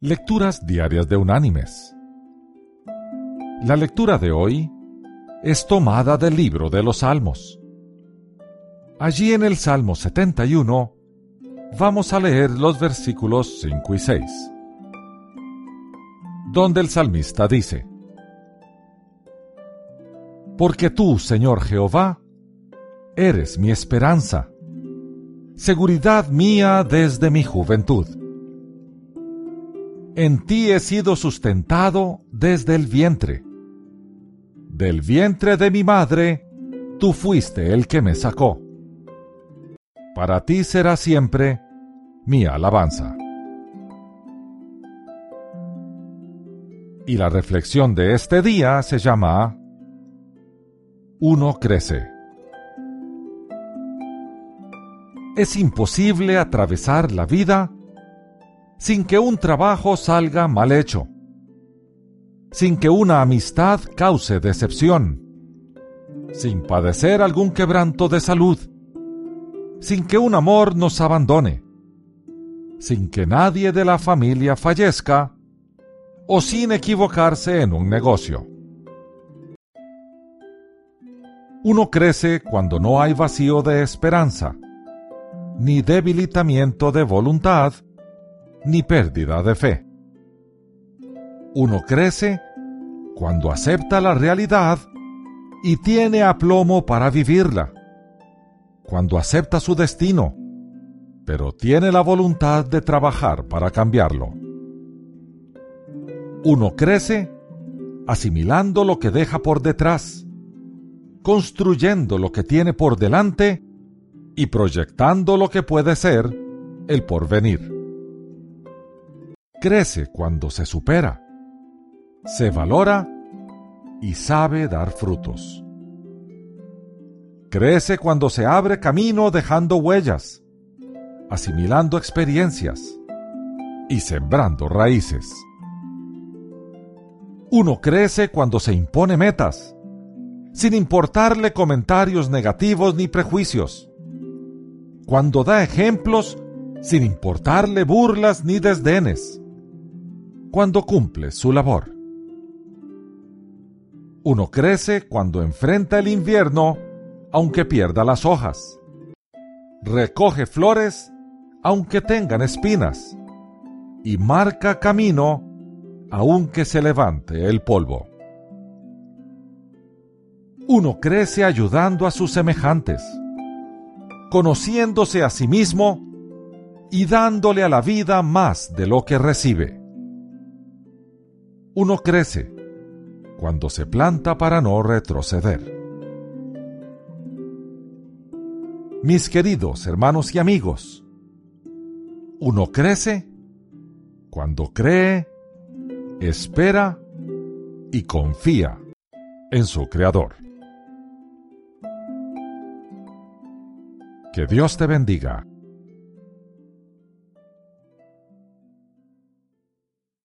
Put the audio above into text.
Lecturas Diarias de Unánimes. La lectura de hoy es tomada del libro de los Salmos. Allí en el Salmo 71 vamos a leer los versículos 5 y 6, donde el salmista dice, Porque tú, Señor Jehová, eres mi esperanza, seguridad mía desde mi juventud en ti he sido sustentado desde el vientre. Del vientre de mi madre, tú fuiste el que me sacó. Para ti será siempre mi alabanza. Y la reflexión de este día se llama Uno crece. Es imposible atravesar la vida sin que un trabajo salga mal hecho, sin que una amistad cause decepción, sin padecer algún quebranto de salud, sin que un amor nos abandone, sin que nadie de la familia fallezca o sin equivocarse en un negocio. Uno crece cuando no hay vacío de esperanza, ni debilitamiento de voluntad, ni pérdida de fe. Uno crece cuando acepta la realidad y tiene aplomo para vivirla, cuando acepta su destino, pero tiene la voluntad de trabajar para cambiarlo. Uno crece asimilando lo que deja por detrás, construyendo lo que tiene por delante y proyectando lo que puede ser el porvenir crece cuando se supera, se valora y sabe dar frutos. Crece cuando se abre camino dejando huellas, asimilando experiencias y sembrando raíces. Uno crece cuando se impone metas, sin importarle comentarios negativos ni prejuicios. Cuando da ejemplos sin importarle burlas ni desdenes cuando cumple su labor. Uno crece cuando enfrenta el invierno aunque pierda las hojas. Recoge flores aunque tengan espinas. Y marca camino aunque se levante el polvo. Uno crece ayudando a sus semejantes, conociéndose a sí mismo y dándole a la vida más de lo que recibe. Uno crece cuando se planta para no retroceder. Mis queridos hermanos y amigos, uno crece cuando cree, espera y confía en su Creador. Que Dios te bendiga.